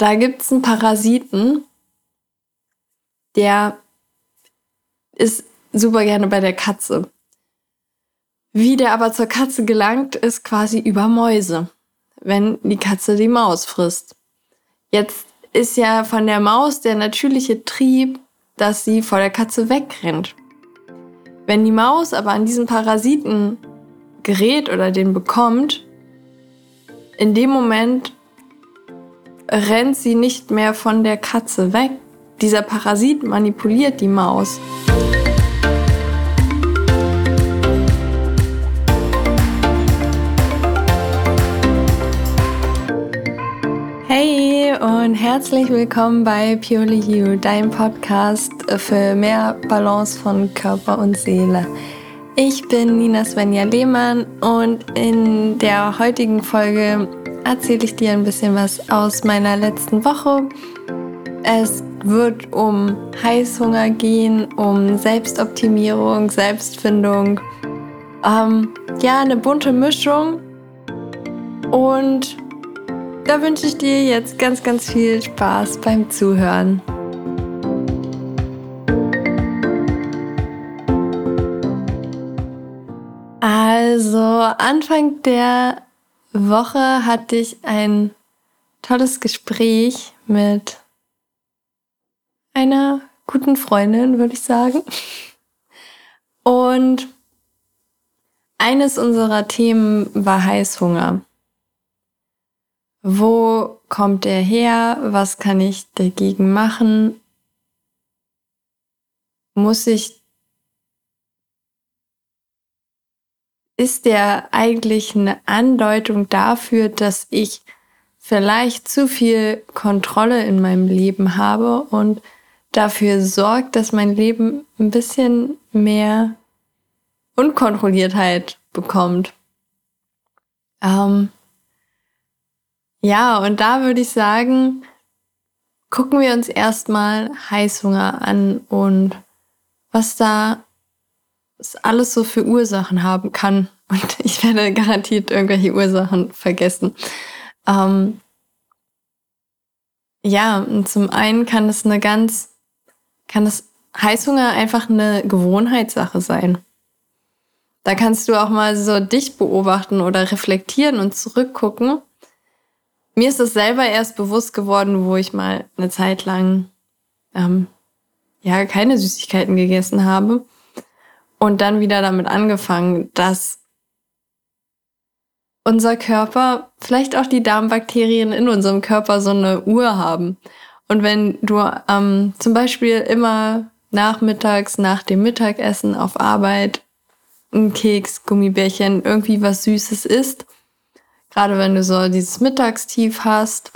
da gibt es einen Parasiten, der ist super gerne bei der Katze. Wie der aber zur Katze gelangt, ist quasi über Mäuse, wenn die Katze die Maus frisst. Jetzt ist ja von der Maus der natürliche Trieb, dass sie vor der Katze wegrennt. Wenn die Maus aber an diesen Parasiten gerät oder den bekommt, in dem Moment rennt sie nicht mehr von der Katze weg. Dieser Parasit manipuliert die Maus. Hey und herzlich willkommen bei Purely You, dein Podcast für mehr Balance von Körper und Seele. Ich bin Nina Svenja Lehmann und in der heutigen Folge erzähle ich dir ein bisschen was aus meiner letzten Woche. Es wird um Heißhunger gehen, um Selbstoptimierung, Selbstfindung. Ähm, ja, eine bunte Mischung. Und da wünsche ich dir jetzt ganz, ganz viel Spaß beim Zuhören. Also, Anfang der Woche hatte ich ein tolles Gespräch mit einer guten Freundin, würde ich sagen. Und eines unserer Themen war Heißhunger. Wo kommt er her? Was kann ich dagegen machen? Muss ich ist der eigentlich eine Andeutung dafür, dass ich vielleicht zu viel Kontrolle in meinem Leben habe und dafür sorgt, dass mein Leben ein bisschen mehr Unkontrolliertheit bekommt. Ähm ja, und da würde ich sagen, gucken wir uns erstmal Heißhunger an und was da es alles so für Ursachen haben kann. Und ich werde garantiert irgendwelche Ursachen vergessen. Ähm ja, und zum einen kann es eine ganz, kann es Heißhunger einfach eine Gewohnheitssache sein. Da kannst du auch mal so dich beobachten oder reflektieren und zurückgucken. Mir ist es selber erst bewusst geworden, wo ich mal eine Zeit lang ähm, ja keine Süßigkeiten gegessen habe und dann wieder damit angefangen, dass unser Körper, vielleicht auch die Darmbakterien in unserem Körper so eine Uhr haben. Und wenn du ähm, zum Beispiel immer nachmittags nach dem Mittagessen auf Arbeit ein Keks, Gummibärchen, irgendwie was Süßes isst, gerade wenn du so dieses Mittagstief hast,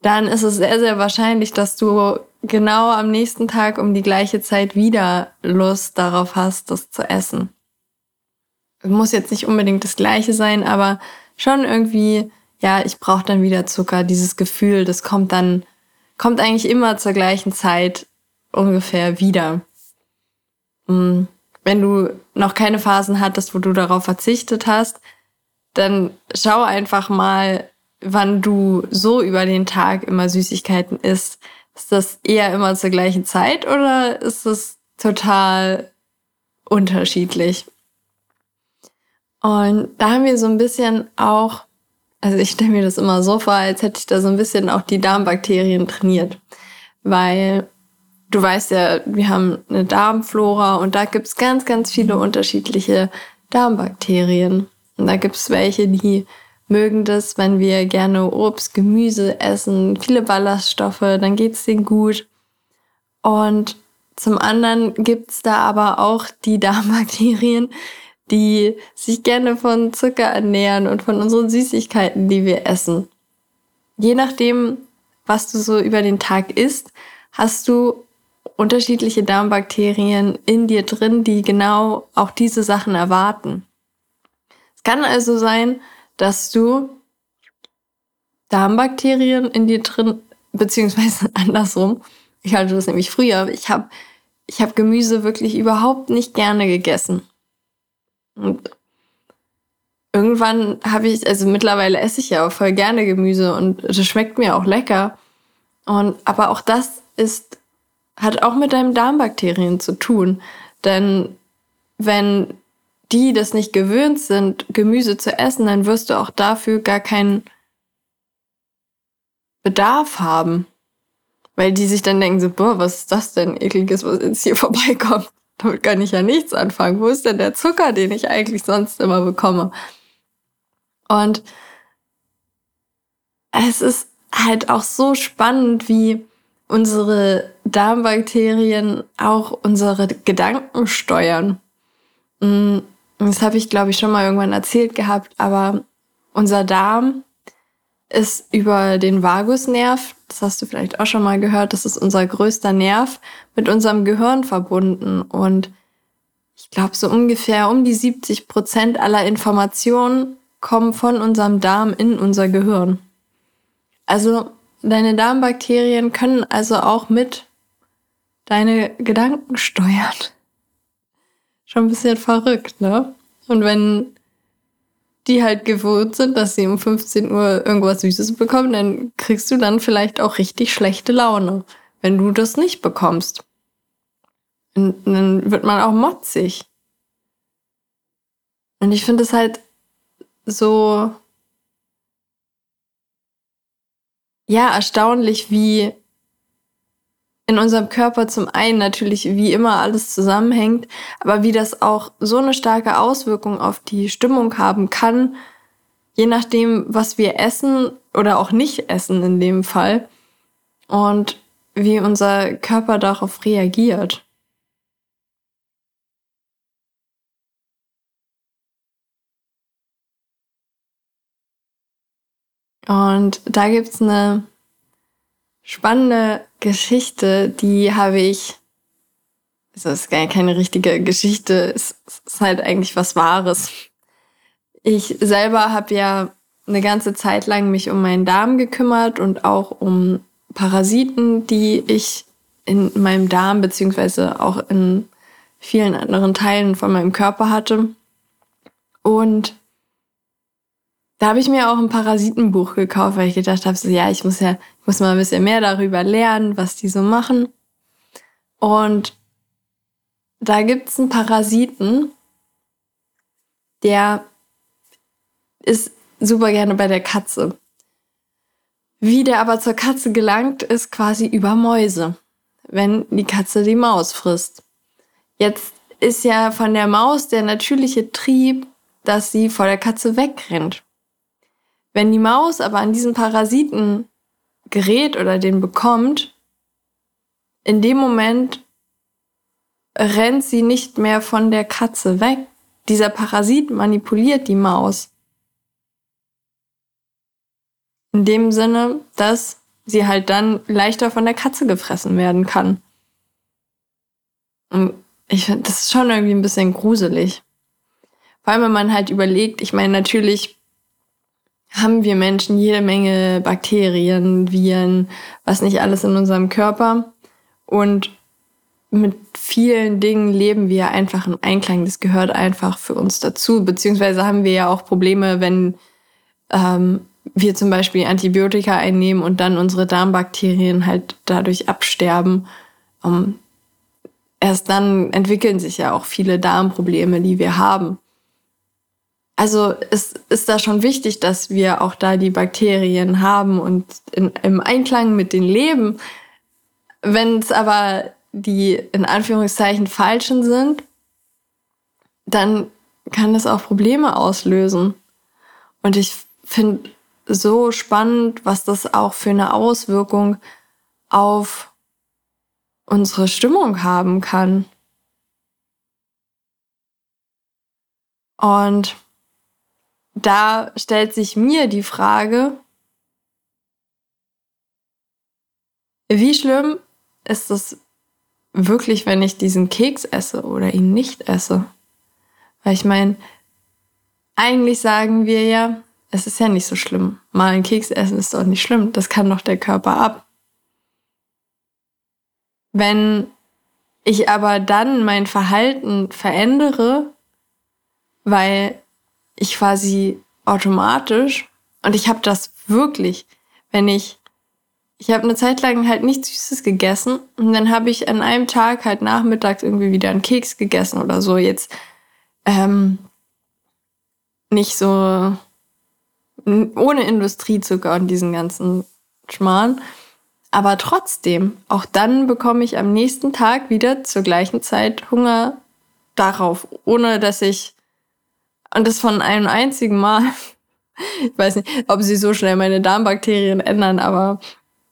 dann ist es sehr, sehr wahrscheinlich, dass du genau am nächsten Tag um die gleiche Zeit wieder Lust darauf hast, das zu essen. Muss jetzt nicht unbedingt das gleiche sein, aber schon irgendwie, ja, ich brauche dann wieder Zucker. Dieses Gefühl, das kommt dann, kommt eigentlich immer zur gleichen Zeit ungefähr wieder. Hm, wenn du noch keine Phasen hattest, wo du darauf verzichtet hast, dann schau einfach mal, wann du so über den Tag immer Süßigkeiten isst ist das eher immer zur gleichen Zeit oder ist es total unterschiedlich? Und da haben wir so ein bisschen auch, also ich stelle mir das immer so vor, als hätte ich da so ein bisschen auch die Darmbakterien trainiert. Weil du weißt ja, wir haben eine Darmflora und da gibt's ganz, ganz viele unterschiedliche Darmbakterien. Und da gibt's welche, die mögen das, wenn wir gerne Obst, Gemüse essen, viele Ballaststoffe, dann geht's denen gut. Und zum anderen gibt's da aber auch die Darmbakterien, die sich gerne von Zucker ernähren und von unseren Süßigkeiten, die wir essen. Je nachdem, was du so über den Tag isst, hast du unterschiedliche Darmbakterien in dir drin, die genau auch diese Sachen erwarten. Es kann also sein, dass du Darmbakterien in dir drin, beziehungsweise andersrum. Ich hatte das nämlich früher. Ich habe ich hab Gemüse wirklich überhaupt nicht gerne gegessen. Und irgendwann habe ich, also mittlerweile esse ich ja auch voll gerne Gemüse und das schmeckt mir auch lecker. Und, aber auch das ist, hat auch mit deinen Darmbakterien zu tun. Denn wenn die das nicht gewöhnt sind, Gemüse zu essen, dann wirst du auch dafür gar keinen Bedarf haben. Weil die sich dann denken so, boah, was ist das denn ekliges, was jetzt hier vorbeikommt? Damit kann ich ja nichts anfangen. Wo ist denn der Zucker, den ich eigentlich sonst immer bekomme? Und es ist halt auch so spannend, wie unsere Darmbakterien auch unsere Gedanken steuern. Mm, das habe ich, glaube ich, schon mal irgendwann erzählt gehabt, aber unser Darm ist über den Vagusnerv, das hast du vielleicht auch schon mal gehört, das ist unser größter Nerv, mit unserem Gehirn verbunden. Und ich glaube, so ungefähr um die 70 Prozent aller Informationen kommen von unserem Darm in unser Gehirn. Also deine Darmbakterien können also auch mit deine Gedanken steuern. Schon ein bisschen verrückt, ne? Und wenn die halt gewohnt sind, dass sie um 15 Uhr irgendwas Süßes bekommen, dann kriegst du dann vielleicht auch richtig schlechte Laune, wenn du das nicht bekommst. Und dann wird man auch motzig. Und ich finde es halt so, ja, erstaunlich, wie in unserem Körper zum einen natürlich wie immer alles zusammenhängt, aber wie das auch so eine starke Auswirkung auf die Stimmung haben kann, je nachdem, was wir essen oder auch nicht essen in dem Fall und wie unser Körper darauf reagiert. Und da gibt's eine spannende Geschichte, die habe ich, also es ist gar keine richtige Geschichte, es ist halt eigentlich was Wahres. Ich selber habe ja eine ganze Zeit lang mich um meinen Darm gekümmert und auch um Parasiten, die ich in meinem Darm beziehungsweise auch in vielen anderen Teilen von meinem Körper hatte. Und da habe ich mir auch ein Parasitenbuch gekauft, weil ich gedacht habe, so ja, ich muss ja, muss mal ein bisschen mehr darüber lernen, was die so machen. Und da gibt's einen Parasiten, der ist super gerne bei der Katze. Wie der aber zur Katze gelangt, ist quasi über Mäuse, wenn die Katze die Maus frisst. Jetzt ist ja von der Maus der natürliche Trieb, dass sie vor der Katze wegrennt. Wenn die Maus aber an diesen Parasiten gerät oder den bekommt, in dem Moment rennt sie nicht mehr von der Katze weg. Dieser Parasit manipuliert die Maus. In dem Sinne, dass sie halt dann leichter von der Katze gefressen werden kann. Und ich finde, das ist schon irgendwie ein bisschen gruselig. Vor allem, wenn man halt überlegt, ich meine, natürlich haben wir Menschen jede Menge Bakterien, Viren, was nicht alles in unserem Körper. Und mit vielen Dingen leben wir einfach im Einklang. Das gehört einfach für uns dazu. Beziehungsweise haben wir ja auch Probleme, wenn ähm, wir zum Beispiel Antibiotika einnehmen und dann unsere Darmbakterien halt dadurch absterben. Ähm, erst dann entwickeln sich ja auch viele Darmprobleme, die wir haben. Also es ist da schon wichtig, dass wir auch da die Bakterien haben und in, im Einklang mit den leben. Wenn es aber die in Anführungszeichen falschen sind, dann kann das auch Probleme auslösen. Und ich finde so spannend, was das auch für eine Auswirkung auf unsere Stimmung haben kann. Und da stellt sich mir die Frage, wie schlimm ist es wirklich, wenn ich diesen Keks esse oder ihn nicht esse? Weil ich meine, eigentlich sagen wir ja, es ist ja nicht so schlimm. Mal einen Keks essen ist doch nicht schlimm. Das kann doch der Körper ab. Wenn ich aber dann mein Verhalten verändere, weil ich quasi automatisch und ich habe das wirklich, wenn ich ich habe eine Zeit lang halt nichts Süßes gegessen und dann habe ich an einem Tag halt nachmittags irgendwie wieder einen Keks gegessen oder so. Jetzt ähm, nicht so ohne Industriezucker und diesen ganzen Schmarrn. Aber trotzdem, auch dann bekomme ich am nächsten Tag wieder zur gleichen Zeit Hunger darauf, ohne dass ich, und das von einem einzigen Mal, ich weiß nicht, ob sie so schnell meine Darmbakterien ändern, aber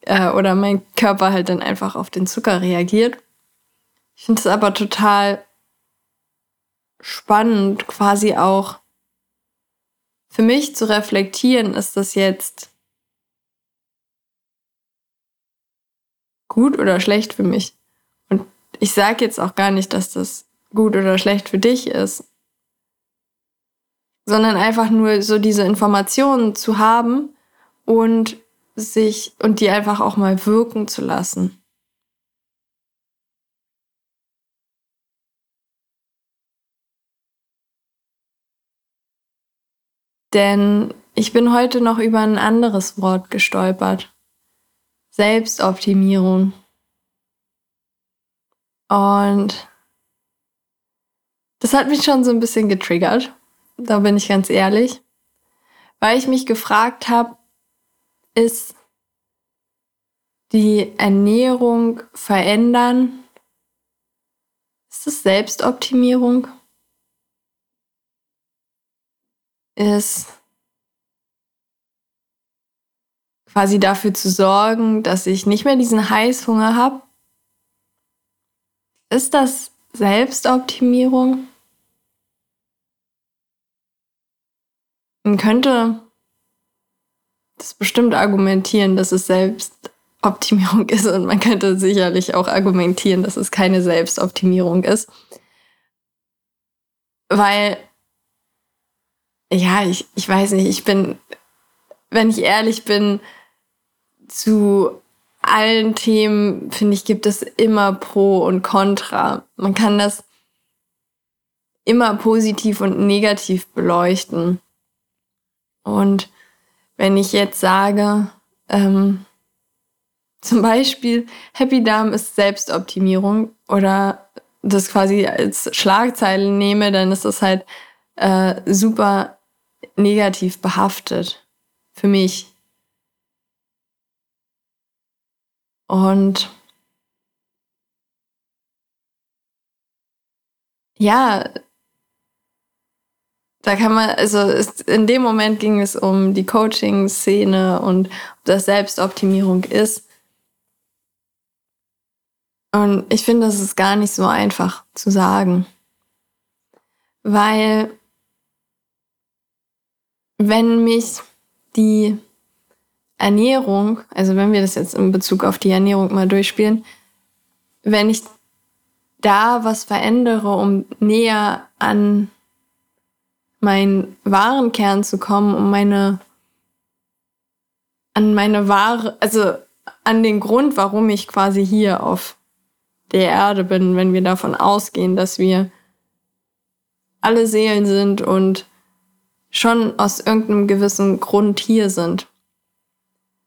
äh, oder mein Körper halt dann einfach auf den Zucker reagiert. Ich finde es aber total spannend, quasi auch für mich zu reflektieren, ist das jetzt gut oder schlecht für mich. Und ich sage jetzt auch gar nicht, dass das gut oder schlecht für dich ist, sondern einfach nur so diese Informationen zu haben und sich und die einfach auch mal wirken zu lassen. Denn ich bin heute noch über ein anderes Wort gestolpert. Selbstoptimierung. Und das hat mich schon so ein bisschen getriggert. Da bin ich ganz ehrlich. Weil ich mich gefragt habe, ist die Ernährung verändern? Ist es Selbstoptimierung? Ist quasi dafür zu sorgen, dass ich nicht mehr diesen Heißhunger habe? Ist das Selbstoptimierung? Man könnte das bestimmt argumentieren, dass es Selbstoptimierung ist und man könnte sicherlich auch argumentieren, dass es keine Selbstoptimierung ist. Weil, ja, ich, ich weiß nicht, ich bin, wenn ich ehrlich bin, zu allen Themen, finde ich, gibt es immer Pro und Contra. Man kann das immer positiv und negativ beleuchten. Und wenn ich jetzt sage, ähm, zum Beispiel Happy Darm ist Selbstoptimierung oder das quasi als Schlagzeile nehme, dann ist das halt äh, super negativ behaftet für mich. Und ja, da kann man, also in dem Moment ging es um die Coaching-Szene und ob das Selbstoptimierung ist. Und ich finde, das ist gar nicht so einfach zu sagen. Weil wenn mich die Ernährung, also wenn wir das jetzt in Bezug auf die Ernährung mal durchspielen, wenn ich da was verändere, um näher an meinen wahren Kern zu kommen, um meine, an meine wahre, also an den Grund, warum ich quasi hier auf der Erde bin, wenn wir davon ausgehen, dass wir alle Seelen sind und schon aus irgendeinem gewissen Grund hier sind.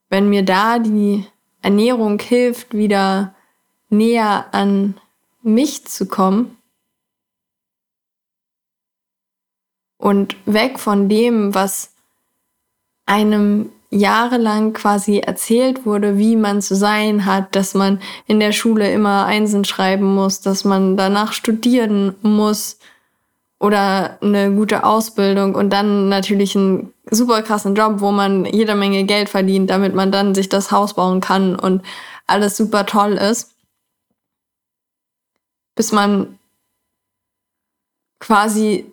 Wenn mir da die Ernährung hilft, wieder näher an mich zu kommen, und weg von dem, was einem jahrelang quasi erzählt wurde, wie man zu sein hat, dass man in der Schule immer Einsen schreiben muss, dass man danach studieren muss oder eine gute Ausbildung und dann natürlich einen super krassen Job, wo man jede Menge Geld verdient, damit man dann sich das Haus bauen kann und alles super toll ist. Bis man quasi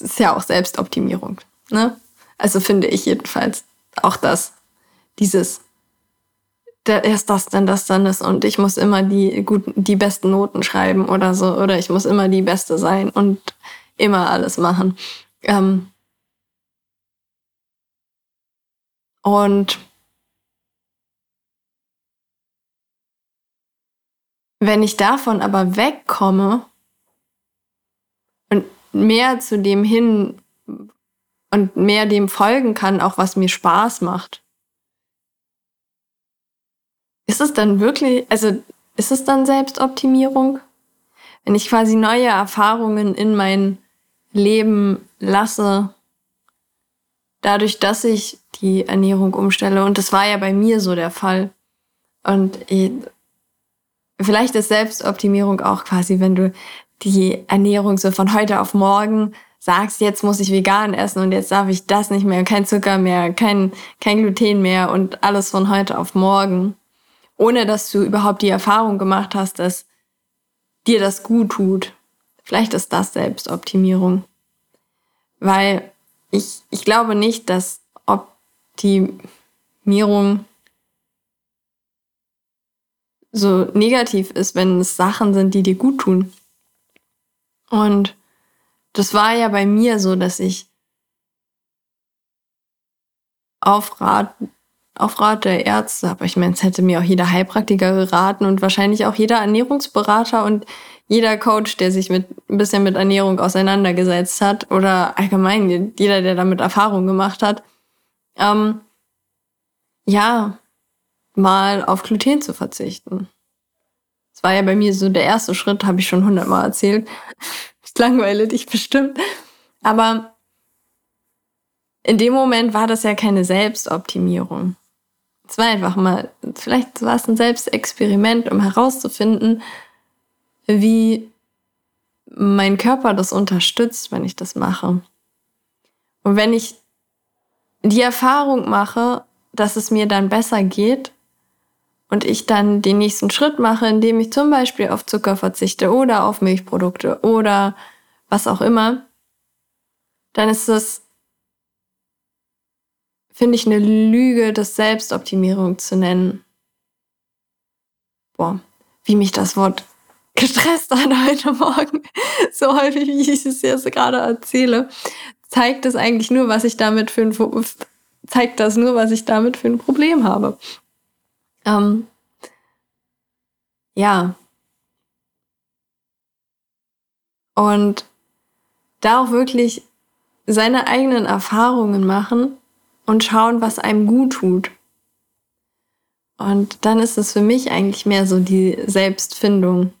es ist ja auch Selbstoptimierung. Ne? Also finde ich jedenfalls auch das, dieses, der, erst das, dann das, dann das und ich muss immer die guten, die besten Noten schreiben oder so oder ich muss immer die Beste sein und immer alles machen. Ähm und wenn ich davon aber wegkomme mehr zu dem hin und mehr dem folgen kann, auch was mir Spaß macht. ist es dann wirklich, also ist es dann Selbstoptimierung? Wenn ich quasi neue Erfahrungen in mein Leben lasse, dadurch, dass ich die Ernährung umstelle. Und das war ja bei mir so der Fall. Und ich, vielleicht ist Selbstoptimierung auch quasi, wenn du die Ernährung so von heute auf morgen sagst, jetzt muss ich vegan essen und jetzt darf ich das nicht mehr, kein Zucker mehr, kein, kein Gluten mehr und alles von heute auf morgen. Ohne dass du überhaupt die Erfahrung gemacht hast, dass dir das gut tut. Vielleicht ist das Selbstoptimierung. Weil ich, ich glaube nicht, dass Optimierung so negativ ist, wenn es Sachen sind, die dir gut tun. Und das war ja bei mir so, dass ich auf Rat, auf Rat der Ärzte, aber ich meine, es hätte mir auch jeder Heilpraktiker geraten und wahrscheinlich auch jeder Ernährungsberater und jeder Coach, der sich mit ein bisschen mit Ernährung auseinandergesetzt hat oder allgemein jeder, der damit Erfahrung gemacht hat, ähm, ja, mal auf Gluten zu verzichten. Das war ja bei mir so der erste Schritt, habe ich schon hundertmal erzählt. Ich langweile dich bestimmt. Aber in dem Moment war das ja keine Selbstoptimierung. Es war einfach mal, vielleicht war es ein Selbstexperiment, um herauszufinden, wie mein Körper das unterstützt, wenn ich das mache. Und wenn ich die Erfahrung mache, dass es mir dann besser geht und ich dann den nächsten Schritt mache, indem ich zum Beispiel auf Zucker verzichte oder auf Milchprodukte oder was auch immer, dann ist es, finde ich, eine Lüge, das Selbstoptimierung zu nennen. Boah, wie mich das Wort gestresst an heute Morgen, so häufig, wie ich es jetzt gerade erzähle, zeigt das eigentlich nur, was ich damit für ein, zeigt das nur, was ich damit für ein Problem habe. Ähm, ja. Und da auch wirklich seine eigenen Erfahrungen machen und schauen, was einem gut tut. Und dann ist es für mich eigentlich mehr so die Selbstfindung.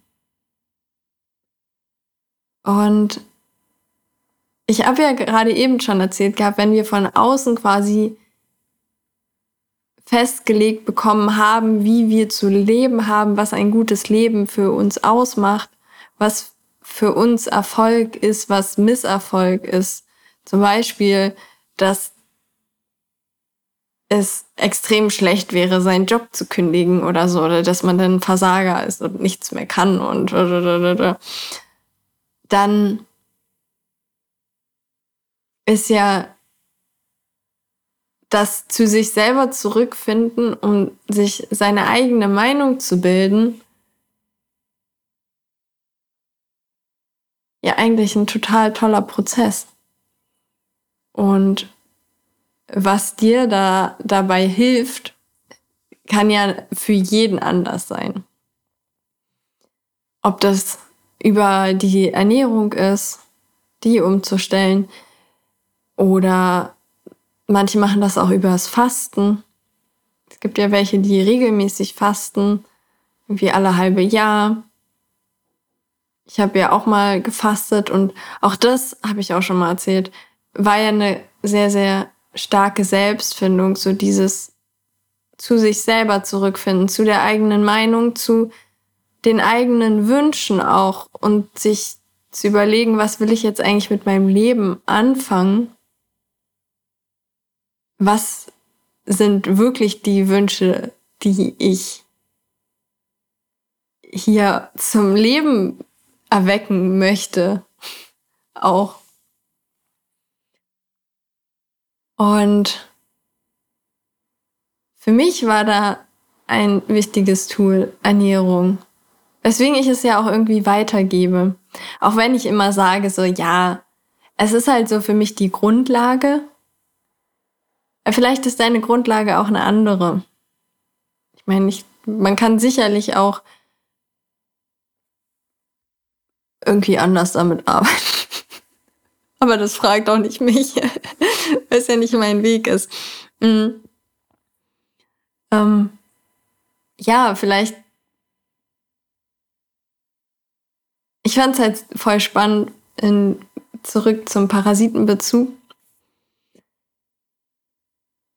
Und ich habe ja gerade eben schon erzählt gehabt, wenn wir von außen quasi festgelegt bekommen haben, wie wir zu leben haben, was ein gutes Leben für uns ausmacht, was für uns Erfolg ist, was Misserfolg ist. Zum Beispiel, dass es extrem schlecht wäre, seinen Job zu kündigen oder so, oder dass man dann Versager ist und nichts mehr kann und dann ist ja das zu sich selber zurückfinden, um sich seine eigene Meinung zu bilden, ja eigentlich ein total toller Prozess. Und was dir da dabei hilft, kann ja für jeden anders sein. Ob das über die Ernährung ist, die umzustellen. Oder manche machen das auch übers Fasten. Es gibt ja welche, die regelmäßig fasten, irgendwie alle halbe Jahr. Ich habe ja auch mal gefastet und auch das habe ich auch schon mal erzählt, war ja eine sehr, sehr starke Selbstfindung, so dieses zu sich selber zurückfinden, zu der eigenen Meinung, zu den eigenen Wünschen auch und sich zu überlegen, was will ich jetzt eigentlich mit meinem Leben anfangen? Was sind wirklich die Wünsche, die ich hier zum Leben erwecken möchte? Auch. Und für mich war da ein wichtiges Tool Ernährung. Weswegen ich es ja auch irgendwie weitergebe. Auch wenn ich immer sage, so, ja, es ist halt so für mich die Grundlage. Vielleicht ist deine Grundlage auch eine andere. Ich meine, ich, man kann sicherlich auch irgendwie anders damit arbeiten. Aber das fragt auch nicht mich, weil es ja nicht mein Weg ist. Mhm. Ähm, ja, vielleicht. Ich fand es halt voll spannend, in, zurück zum Parasitenbezug.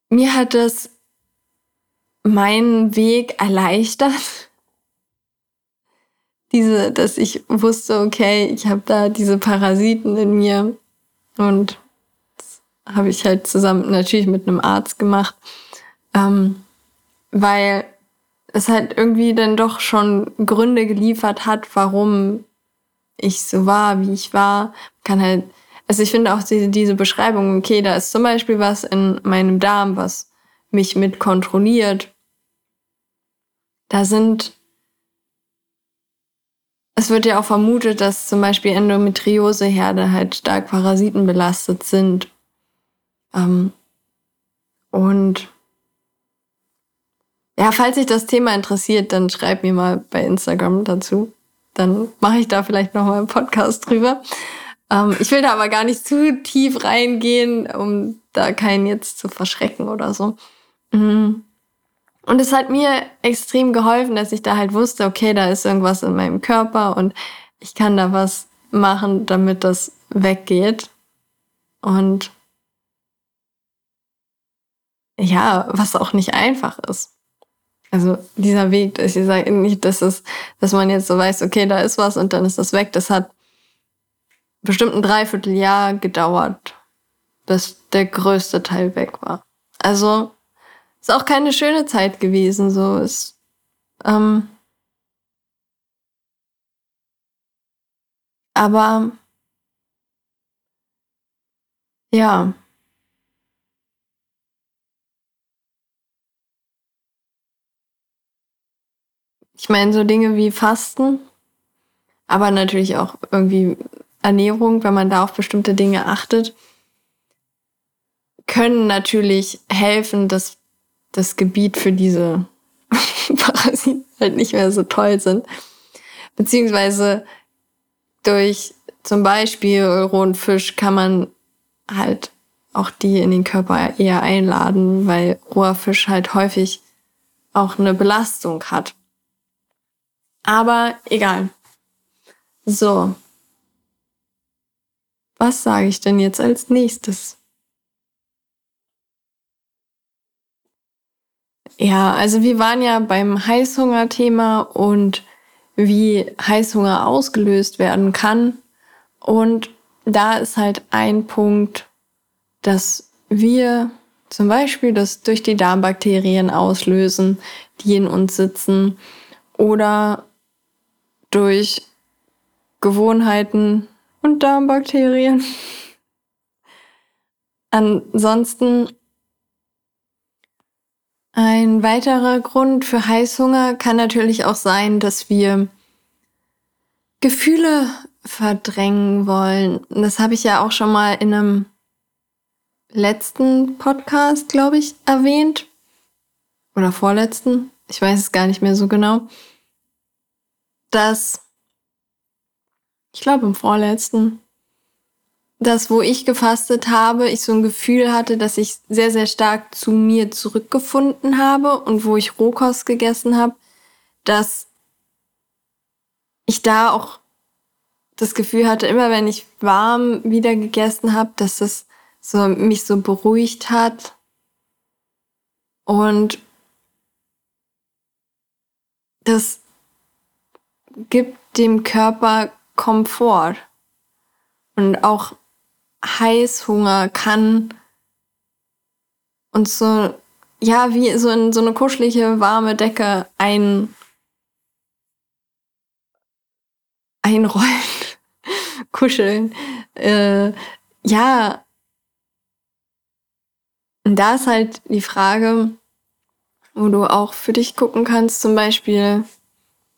Mir hat das meinen Weg erleichtert. Diese, dass ich wusste, okay, ich habe da diese Parasiten in mir und das habe ich halt zusammen natürlich mit einem Arzt gemacht, ähm, weil es halt irgendwie dann doch schon Gründe geliefert hat, warum ich so war, wie ich war. Kann halt, also ich finde auch diese, diese Beschreibung, okay, da ist zum Beispiel was in meinem Darm, was mich mit kontrolliert. Da sind, es wird ja auch vermutet, dass zum Beispiel Endometrioseherde halt stark parasitenbelastet sind. Ähm, und ja, falls sich das Thema interessiert, dann schreib mir mal bei Instagram dazu. Dann mache ich da vielleicht noch mal einen Podcast drüber. Ähm, ich will da aber gar nicht zu tief reingehen, um da keinen jetzt zu verschrecken oder so. Mhm. Und es hat mir extrem geholfen, dass ich da halt wusste, okay, da ist irgendwas in meinem Körper und ich kann da was machen, damit das weggeht. Und ja, was auch nicht einfach ist. Also dieser Weg, ich sage nicht, dass es, dass man jetzt so weiß, okay, da ist was und dann ist das weg. Das hat bestimmt ein Dreivierteljahr gedauert, bis der größte Teil weg war. Also ist auch keine schöne Zeit gewesen. So ist ähm, aber ja. Ich meine, so Dinge wie Fasten, aber natürlich auch irgendwie Ernährung, wenn man da auf bestimmte Dinge achtet, können natürlich helfen, dass das Gebiet für diese Parasiten halt nicht mehr so toll sind. Beziehungsweise durch zum Beispiel rohen kann man halt auch die in den Körper eher einladen, weil roher Fisch halt häufig auch eine Belastung hat. Aber egal. So. Was sage ich denn jetzt als nächstes? Ja, also wir waren ja beim Heißhunger-Thema und wie Heißhunger ausgelöst werden kann. Und da ist halt ein Punkt, dass wir zum Beispiel das durch die Darmbakterien auslösen, die in uns sitzen, oder durch Gewohnheiten und Darmbakterien. Ansonsten ein weiterer Grund für Heißhunger kann natürlich auch sein, dass wir Gefühle verdrängen wollen. Das habe ich ja auch schon mal in einem letzten Podcast, glaube ich, erwähnt. Oder vorletzten. Ich weiß es gar nicht mehr so genau dass, ich glaube im vorletzten, das, wo ich gefastet habe, ich so ein Gefühl hatte, dass ich sehr, sehr stark zu mir zurückgefunden habe und wo ich Rohkost gegessen habe, dass ich da auch das Gefühl hatte, immer wenn ich warm wieder gegessen habe, dass es so mich so beruhigt hat. Und das gibt dem Körper Komfort. Und auch Heißhunger kann uns so, ja, wie so in so eine kuschelige, warme Decke ein, einrollen, kuscheln. Äh, ja, und da ist halt die Frage, wo du auch für dich gucken kannst, zum Beispiel,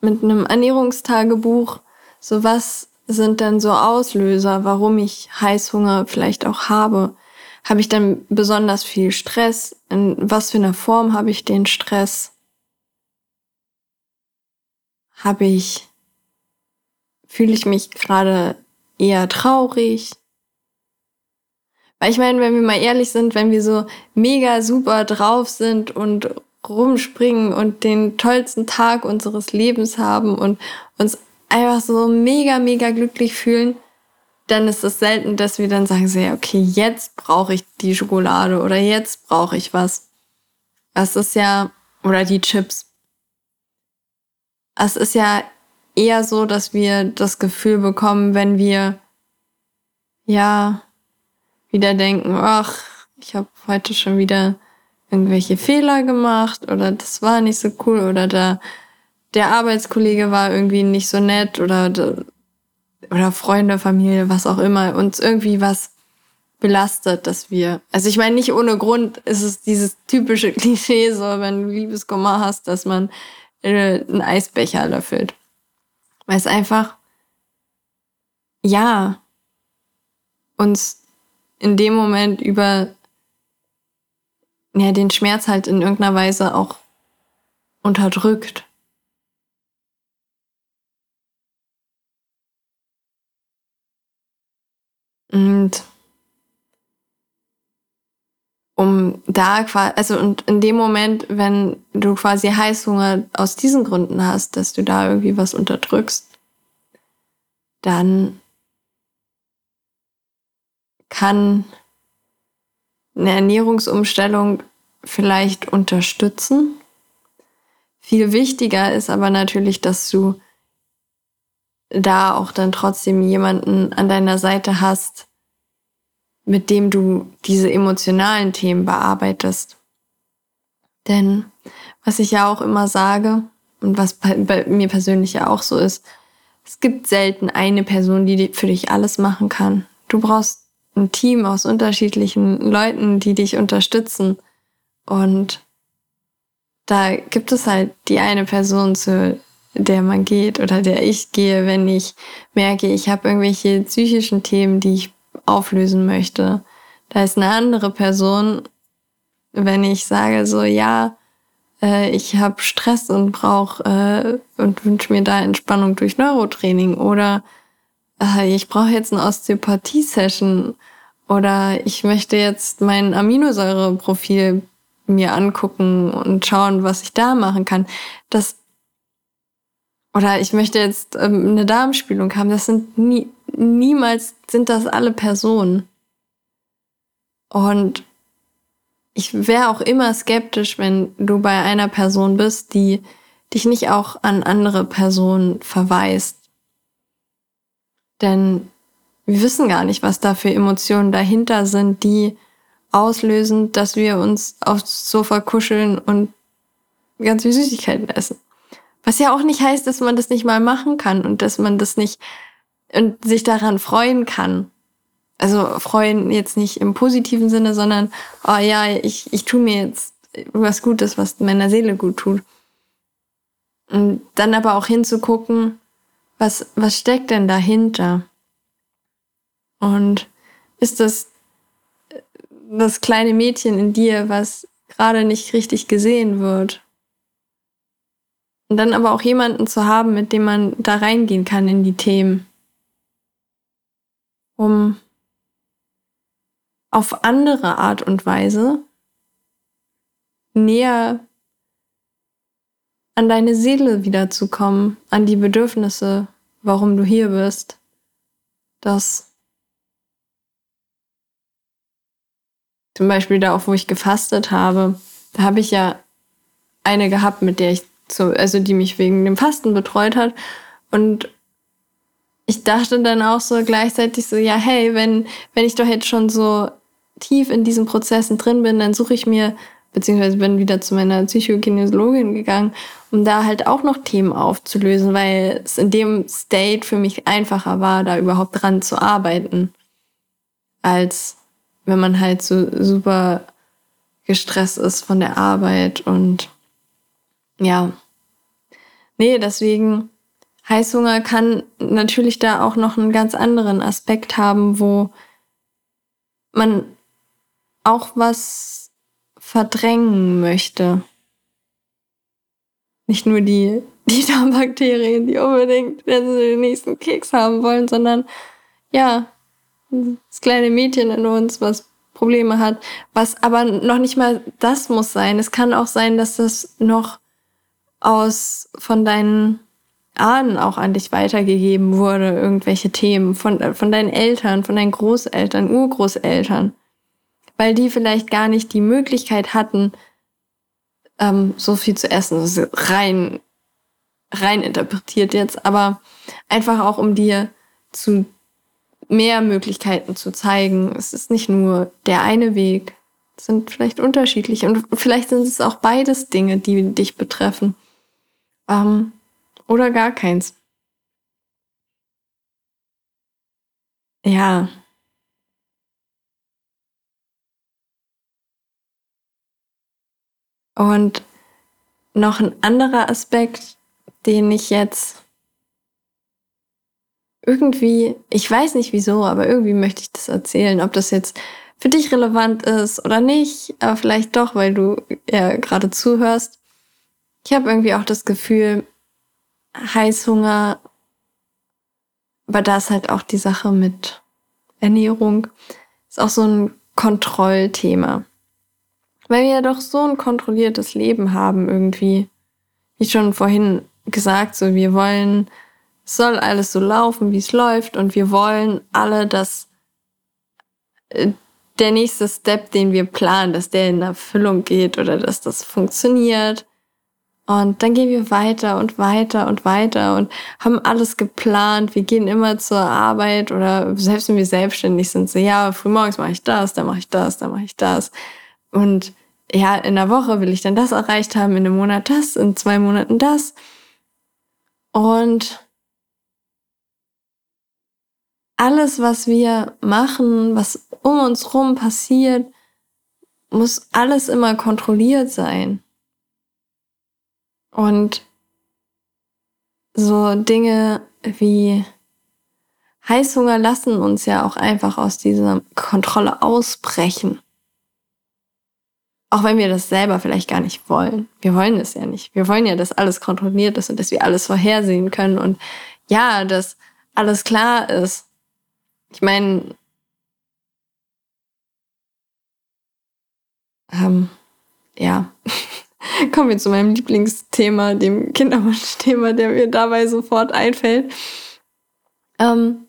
mit einem Ernährungstagebuch, so was sind denn so Auslöser, warum ich Heißhunger vielleicht auch habe? Habe ich dann besonders viel Stress? In was für einer Form habe ich den Stress? Habe ich, fühle ich mich gerade eher traurig? Weil ich meine, wenn wir mal ehrlich sind, wenn wir so mega super drauf sind und rumspringen und den tollsten Tag unseres Lebens haben und uns einfach so mega, mega glücklich fühlen, dann ist es selten, dass wir dann sagen, so, ja, okay, jetzt brauche ich die Schokolade oder jetzt brauche ich was. Das ist ja, oder die Chips. Es ist ja eher so, dass wir das Gefühl bekommen, wenn wir ja wieder denken, ach, ich habe heute schon wieder irgendwelche Fehler gemacht oder das war nicht so cool oder da der Arbeitskollege war irgendwie nicht so nett oder oder Freunde, Familie, was auch immer uns irgendwie was belastet, dass wir, also ich meine nicht ohne Grund ist es dieses typische Klischee so, wenn du Liebeskummer hast, dass man äh, einen Eisbecher löffelt. Weil es einfach, ja, uns in dem Moment über ja, den Schmerz halt in irgendeiner Weise auch unterdrückt. Und um da quasi, also und in dem Moment, wenn du quasi Heißhunger aus diesen Gründen hast, dass du da irgendwie was unterdrückst, dann kann eine Ernährungsumstellung vielleicht unterstützen. Viel wichtiger ist aber natürlich, dass du da auch dann trotzdem jemanden an deiner Seite hast, mit dem du diese emotionalen Themen bearbeitest. Denn was ich ja auch immer sage und was bei, mir persönlich ja auch so ist, es gibt selten eine Person, die für dich alles machen kann. Du brauchst ein Team aus unterschiedlichen Leuten, die dich unterstützen. Und da gibt es halt die eine Person, zu der man geht oder der ich gehe, wenn ich merke, ich habe irgendwelche psychischen Themen, die ich auflösen möchte. Da ist eine andere Person, wenn ich sage so, ja, äh, ich habe Stress und brauche äh, und wünsche mir da Entspannung durch Neurotraining oder äh, ich brauche jetzt eine Osteopathie-Session oder ich möchte jetzt mein Aminosäureprofil mir angucken und schauen, was ich da machen kann. Das oder ich möchte jetzt ähm, eine Darmspülung haben. Das sind nie, niemals sind das alle Personen. Und ich wäre auch immer skeptisch, wenn du bei einer Person bist, die dich nicht auch an andere Personen verweist. Denn wir wissen gar nicht, was da für Emotionen dahinter sind, die auslösen, dass wir uns aufs Sofa kuscheln und ganz viel Süßigkeiten essen. Was ja auch nicht heißt, dass man das nicht mal machen kann und dass man das nicht und sich daran freuen kann. Also freuen jetzt nicht im positiven Sinne, sondern, oh ja, ich, ich tue mir jetzt was Gutes, was meiner Seele gut tut. Und dann aber auch hinzugucken, was, was steckt denn dahinter? Und ist das das kleine Mädchen in dir, was gerade nicht richtig gesehen wird? Und dann aber auch jemanden zu haben, mit dem man da reingehen kann in die Themen um auf andere Art und Weise näher an deine Seele wiederzukommen, an die Bedürfnisse, warum du hier bist. Das zum Beispiel da auch, wo ich gefastet habe, da habe ich ja eine gehabt, mit der ich zu, also die mich wegen dem Fasten betreut hat. Und ich dachte dann auch so gleichzeitig so, ja, hey, wenn, wenn ich doch jetzt schon so tief in diesen Prozessen drin bin, dann suche ich mir, beziehungsweise bin wieder zu meiner Psychokinesiologin gegangen, um da halt auch noch Themen aufzulösen, weil es in dem State für mich einfacher war, da überhaupt dran zu arbeiten, als wenn man halt so super gestresst ist von der Arbeit und ja. Nee, deswegen Heißhunger kann natürlich da auch noch einen ganz anderen Aspekt haben, wo man auch was verdrängen möchte. Nicht nur die, die Darmbakterien, die unbedingt den nächsten Keks haben wollen, sondern ja, das kleine Mädchen in uns, was Probleme hat, was aber noch nicht mal das muss sein. Es kann auch sein, dass das noch aus von deinen Ahnen auch an dich weitergegeben wurde, irgendwelche Themen von, von deinen Eltern, von deinen Großeltern, Urgroßeltern, weil die vielleicht gar nicht die Möglichkeit hatten, ähm, so viel zu essen. Das ist rein, rein interpretiert jetzt, aber einfach auch um dir zu mehr Möglichkeiten zu zeigen. Es ist nicht nur der eine Weg, es sind vielleicht unterschiedliche und vielleicht sind es auch beides Dinge, die dich betreffen. Ähm, oder gar keins. Ja. Und noch ein anderer Aspekt, den ich jetzt irgendwie, ich weiß nicht wieso, aber irgendwie möchte ich das erzählen, ob das jetzt für dich relevant ist oder nicht, aber vielleicht doch, weil du ja gerade zuhörst. Ich habe irgendwie auch das Gefühl, Heißhunger, aber da ist halt auch die Sache mit Ernährung, ist auch so ein Kontrollthema. Weil wir ja doch so ein kontrolliertes Leben haben irgendwie. Wie schon vorhin gesagt, so wir wollen, es soll alles so laufen, wie es läuft und wir wollen alle, dass äh, der nächste Step, den wir planen, dass der in Erfüllung geht oder dass das funktioniert. Und dann gehen wir weiter und weiter und weiter und haben alles geplant. Wir gehen immer zur Arbeit oder selbst wenn wir selbstständig sind, so ja, frühmorgens mache ich das, dann mache ich das, dann mache ich das. Und ja, in der Woche will ich dann das erreicht haben, in einem Monat das, in zwei Monaten das. Und alles, was wir machen, was um uns rum passiert, muss alles immer kontrolliert sein. Und so Dinge wie Heißhunger lassen uns ja auch einfach aus dieser Kontrolle ausbrechen. Auch wenn wir das selber vielleicht gar nicht wollen. Wir wollen es ja nicht. Wir wollen ja, dass alles kontrolliert ist und dass wir alles vorhersehen können und ja, dass alles klar ist. Ich meine, ähm, ja. Kommen wir zu meinem Lieblingsthema, dem Kinderwunschthema, der mir dabei sofort einfällt. Ähm,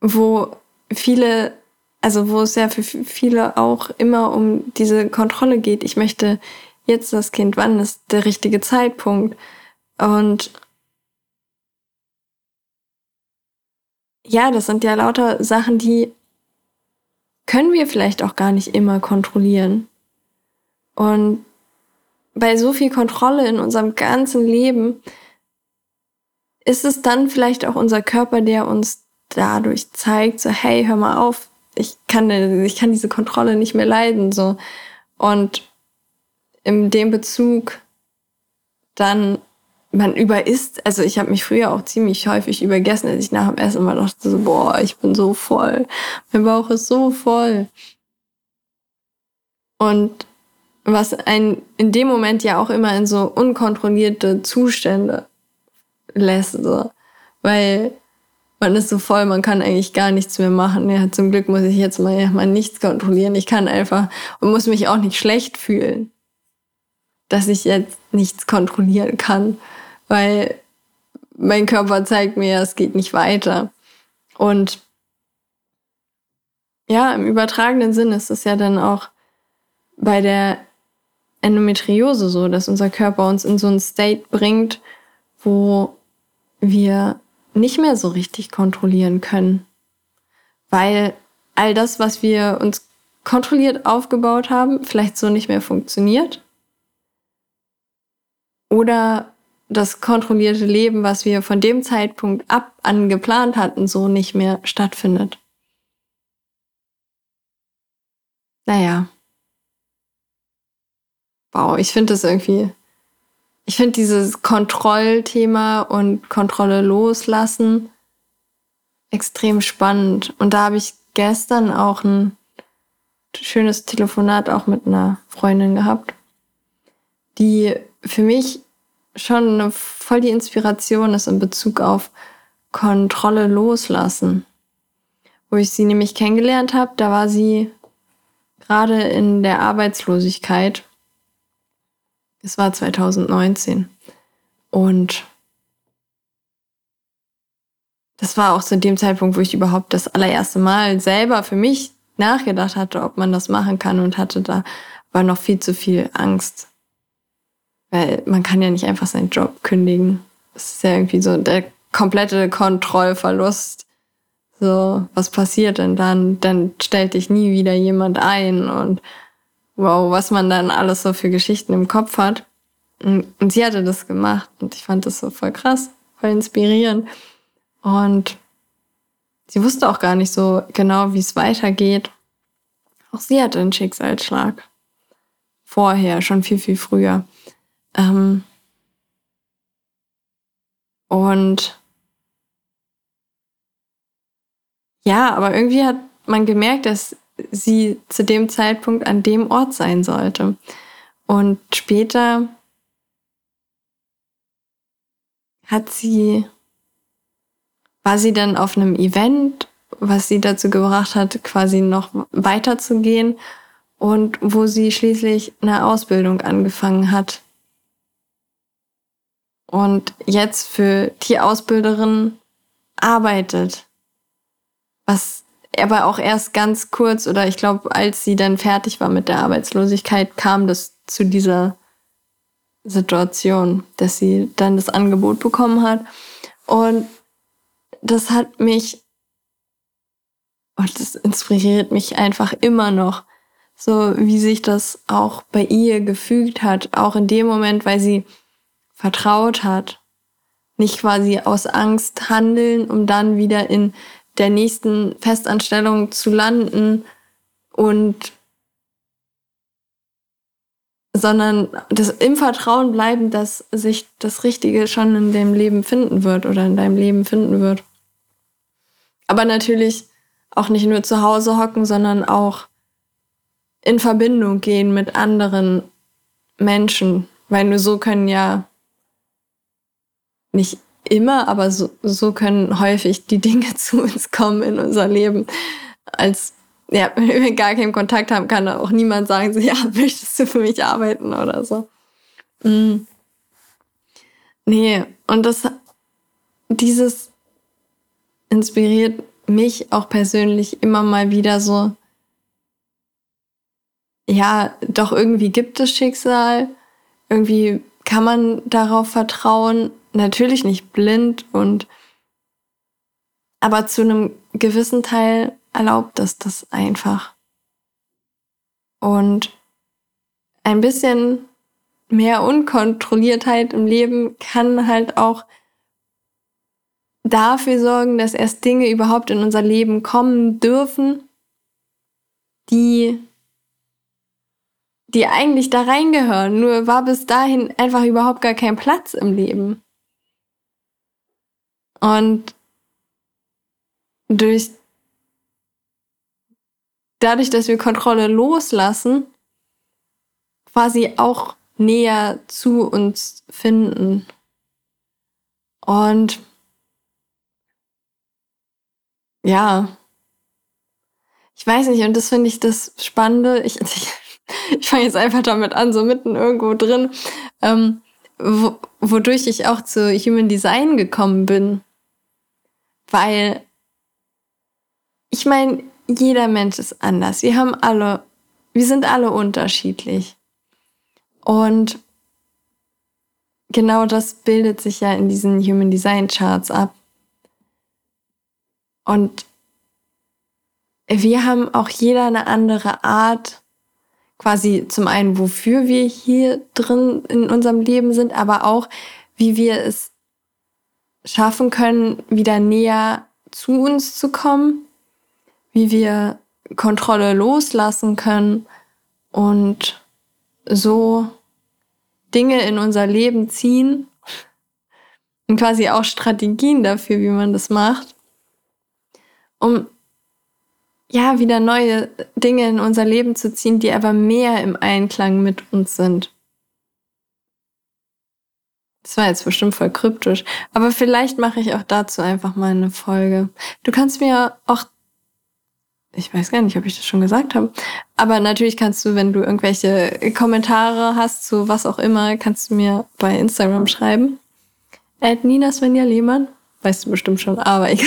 wo viele, also wo es ja für viele auch immer um diese Kontrolle geht. Ich möchte jetzt das Kind, wann ist der richtige Zeitpunkt? Und ja, das sind ja lauter Sachen, die können wir vielleicht auch gar nicht immer kontrollieren. Und bei so viel Kontrolle in unserem ganzen Leben ist es dann vielleicht auch unser Körper, der uns dadurch zeigt, so hey, hör mal auf, ich kann, ich kann diese Kontrolle nicht mehr leiden, so. Und in dem Bezug dann man überisst, also ich habe mich früher auch ziemlich häufig übergessen, als ich nach dem Essen immer dachte so, boah, ich bin so voll, mein Bauch ist so voll. Und was einen in dem Moment ja auch immer in so unkontrollierte Zustände lässt, so. weil man ist so voll, man kann eigentlich gar nichts mehr machen. Ja, zum Glück muss ich jetzt mal, ja, mal nichts kontrollieren. Ich kann einfach und muss mich auch nicht schlecht fühlen, dass ich jetzt nichts kontrollieren kann, weil mein Körper zeigt mir, es geht nicht weiter. Und ja, im übertragenen Sinn ist es ja dann auch bei der Endometriose so, dass unser Körper uns in so einen State bringt, wo wir nicht mehr so richtig kontrollieren können. Weil all das, was wir uns kontrolliert aufgebaut haben, vielleicht so nicht mehr funktioniert. Oder das kontrollierte Leben, was wir von dem Zeitpunkt ab an geplant hatten, so nicht mehr stattfindet. Naja, wow, ich finde das irgendwie, ich finde dieses Kontrollthema und Kontrolle loslassen extrem spannend. Und da habe ich gestern auch ein schönes Telefonat auch mit einer Freundin gehabt, die für mich schon eine, voll die Inspiration ist in Bezug auf Kontrolle loslassen. wo ich sie nämlich kennengelernt habe. Da war sie gerade in der Arbeitslosigkeit. Es war 2019. Und das war auch zu dem Zeitpunkt, wo ich überhaupt das allererste Mal selber für mich nachgedacht hatte, ob man das machen kann und hatte da war noch viel zu viel Angst. Weil man kann ja nicht einfach seinen Job kündigen. Das ist ja irgendwie so der komplette Kontrollverlust. So, was passiert denn dann? Dann stellt dich nie wieder jemand ein und wow, was man dann alles so für Geschichten im Kopf hat. Und sie hatte das gemacht und ich fand das so voll krass, voll inspirierend. Und sie wusste auch gar nicht so genau, wie es weitergeht. Auch sie hatte einen Schicksalsschlag. Vorher, schon viel, viel früher. Ähm und ja, aber irgendwie hat man gemerkt, dass sie zu dem Zeitpunkt an dem Ort sein sollte. Und später hat sie, war sie dann auf einem Event, was sie dazu gebracht hat, quasi noch weiterzugehen und wo sie schließlich eine Ausbildung angefangen hat. Und jetzt für Tierausbilderin arbeitet. Was aber auch erst ganz kurz oder ich glaube, als sie dann fertig war mit der Arbeitslosigkeit, kam das zu dieser Situation, dass sie dann das Angebot bekommen hat. Und das hat mich, und das inspiriert mich einfach immer noch, so wie sich das auch bei ihr gefügt hat, auch in dem Moment, weil sie vertraut hat, nicht quasi aus Angst handeln, um dann wieder in der nächsten Festanstellung zu landen und sondern das im Vertrauen bleiben, dass sich das Richtige schon in dem Leben finden wird oder in deinem Leben finden wird. Aber natürlich auch nicht nur zu Hause hocken, sondern auch in Verbindung gehen mit anderen Menschen, weil nur so können ja nicht immer, aber so, so können häufig die Dinge zu uns kommen in unser Leben, als ja, wenn wir gar keinen Kontakt haben, kann auch niemand sagen, so, ja, möchtest du für mich arbeiten oder so. Mm. Nee, und das, dieses inspiriert mich auch persönlich immer mal wieder so, ja, doch irgendwie gibt es Schicksal, irgendwie kann man darauf vertrauen, natürlich nicht blind und aber zu einem gewissen Teil erlaubt es das einfach. Und ein bisschen mehr Unkontrolliertheit im Leben kann halt auch dafür sorgen, dass erst Dinge überhaupt in unser Leben kommen dürfen, die, die eigentlich da reingehören. Nur war bis dahin einfach überhaupt gar kein Platz im Leben. Und durch dadurch, dass wir Kontrolle loslassen, quasi auch näher zu uns finden. Und ja, ich weiß nicht, und das finde ich das Spannende. Ich, ich, ich fange jetzt einfach damit an, so mitten irgendwo drin, ähm, wo, wodurch ich auch zu Human Design gekommen bin. Weil ich meine, jeder Mensch ist anders. Wir haben alle, wir sind alle unterschiedlich. Und genau das bildet sich ja in diesen Human Design Charts ab. Und wir haben auch jeder eine andere Art, quasi zum einen, wofür wir hier drin in unserem Leben sind, aber auch, wie wir es schaffen können, wieder näher zu uns zu kommen wie wir Kontrolle loslassen können und so Dinge in unser Leben ziehen und quasi auch Strategien dafür, wie man das macht, um ja wieder neue Dinge in unser Leben zu ziehen, die aber mehr im Einklang mit uns sind. Das war jetzt bestimmt voll kryptisch, aber vielleicht mache ich auch dazu einfach mal eine Folge. Du kannst mir auch ich weiß gar nicht, ob ich das schon gesagt habe. Aber natürlich kannst du, wenn du irgendwelche Kommentare hast zu was auch immer, kannst du mir bei Instagram schreiben. At Nina Svenja Lehmann. Weißt du bestimmt schon, aber egal.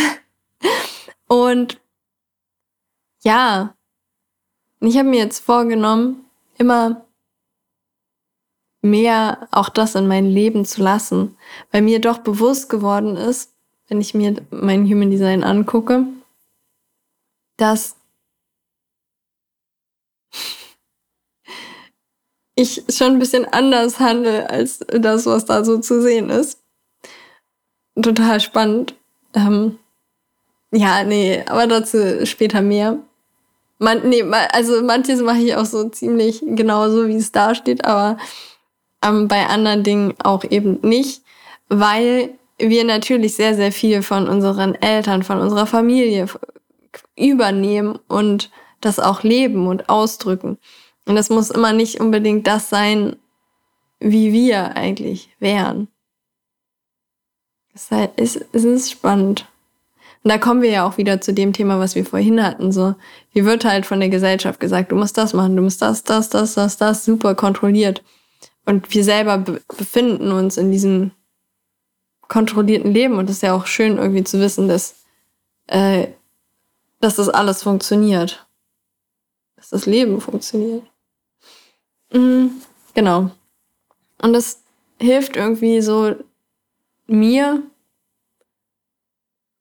Und ja, ich habe mir jetzt vorgenommen, immer mehr auch das in mein Leben zu lassen, weil mir doch bewusst geworden ist, wenn ich mir mein Human Design angucke, dass ich schon ein bisschen anders handle als das, was da so zu sehen ist. Total spannend. Ähm, ja, nee, aber dazu später mehr. Man, nee, also manches mache ich auch so ziemlich genauso, wie es da steht, aber ähm, bei anderen Dingen auch eben nicht, weil wir natürlich sehr, sehr viel von unseren Eltern, von unserer Familie übernehmen und das auch leben und ausdrücken. Und das muss immer nicht unbedingt das sein, wie wir eigentlich wären. Es ist, es ist spannend. Und da kommen wir ja auch wieder zu dem Thema, was wir vorhin hatten. So, wie wird halt von der Gesellschaft gesagt, du musst das machen, du musst das, das, das, das, das, super kontrolliert. Und wir selber be befinden uns in diesem kontrollierten Leben. Und es ist ja auch schön, irgendwie zu wissen, dass, äh, dass das alles funktioniert. Dass das Leben funktioniert. Mhm, genau. Und das hilft irgendwie so mir,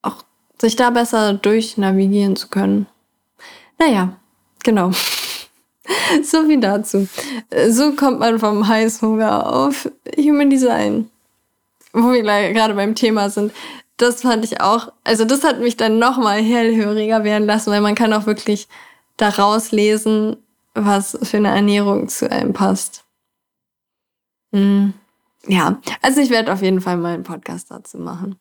auch sich da besser durchnavigieren zu können. Naja, genau. so viel dazu. So kommt man vom Heißhunger auf Human Design. Wo wir gerade beim Thema sind. Das fand ich auch, also das hat mich dann nochmal hellhöriger werden lassen, weil man kann auch wirklich daraus lesen, was für eine Ernährung zu einem passt. Mhm. Ja, also ich werde auf jeden Fall mal einen Podcast dazu machen,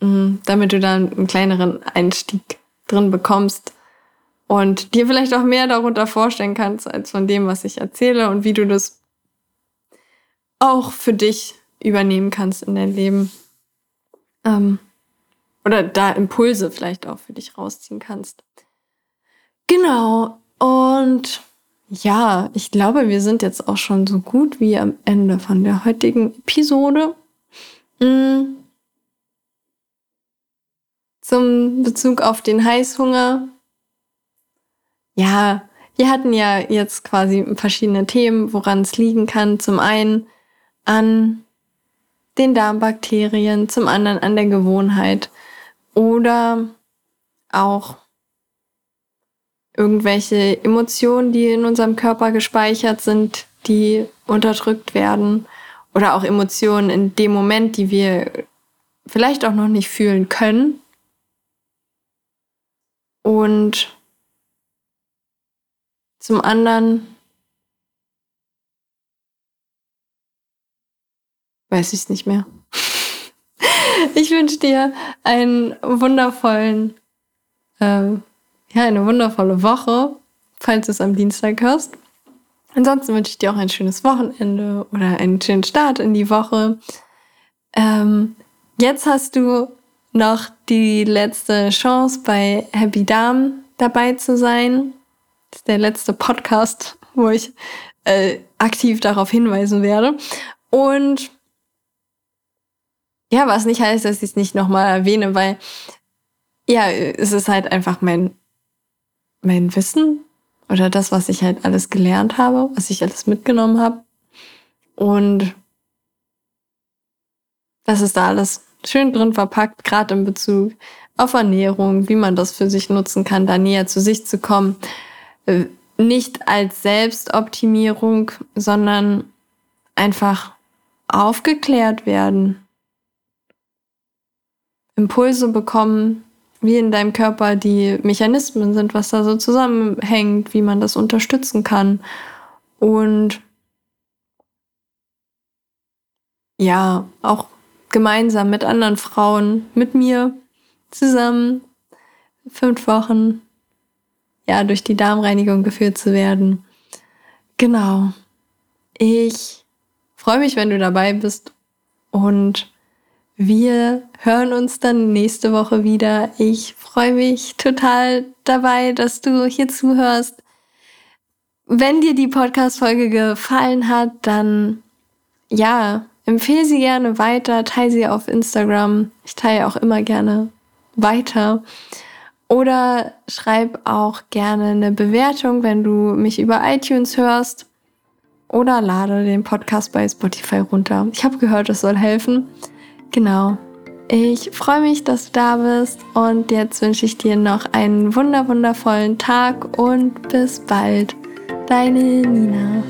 mhm. damit du dann einen kleineren Einstieg drin bekommst und dir vielleicht auch mehr darunter vorstellen kannst als von dem, was ich erzähle und wie du das auch für dich übernehmen kannst in dein Leben. Ähm, oder da Impulse vielleicht auch für dich rausziehen kannst. Genau. Und ja, ich glaube, wir sind jetzt auch schon so gut wie am Ende von der heutigen Episode. Mhm. Zum Bezug auf den Heißhunger. Ja, wir hatten ja jetzt quasi verschiedene Themen, woran es liegen kann. Zum einen an den Darmbakterien, zum anderen an der Gewohnheit oder auch irgendwelche Emotionen, die in unserem Körper gespeichert sind, die unterdrückt werden oder auch Emotionen in dem Moment, die wir vielleicht auch noch nicht fühlen können. Und zum anderen weiß ich es nicht mehr. ich wünsche dir einen wundervollen äh, ja, eine wundervolle Woche, falls du es am Dienstag hörst. Ansonsten wünsche ich dir auch ein schönes Wochenende oder einen schönen Start in die Woche. Ähm, jetzt hast du noch die letzte Chance bei Happy Darm dabei zu sein. Der letzte Podcast, wo ich äh, aktiv darauf hinweisen werde. Und ja, was nicht heißt, dass ich es nicht nochmal erwähne, weil ja, es ist halt einfach mein mein Wissen oder das, was ich halt alles gelernt habe, was ich alles mitgenommen habe. Und das ist da alles schön drin verpackt, gerade in Bezug auf Ernährung, wie man das für sich nutzen kann, da näher zu sich zu kommen. Nicht als Selbstoptimierung, sondern einfach aufgeklärt werden. Impulse bekommen, wie in deinem Körper die Mechanismen sind, was da so zusammenhängt, wie man das unterstützen kann. Und ja, auch gemeinsam mit anderen Frauen, mit mir zusammen fünf Wochen ja durch die Darmreinigung geführt zu werden. Genau. Ich freue mich, wenn du dabei bist und wir hören uns dann nächste Woche wieder. Ich freue mich total dabei, dass du hier zuhörst. Wenn dir die Podcast-Folge gefallen hat, dann ja, empfehle sie gerne weiter, teile sie auf Instagram. Ich teile auch immer gerne weiter. Oder schreib auch gerne eine Bewertung, wenn du mich über iTunes hörst. Oder lade den Podcast bei Spotify runter. Ich habe gehört, es soll helfen. Genau. Ich freue mich, dass du da bist und jetzt wünsche ich dir noch einen wunder wundervollen Tag und bis bald. Deine Nina.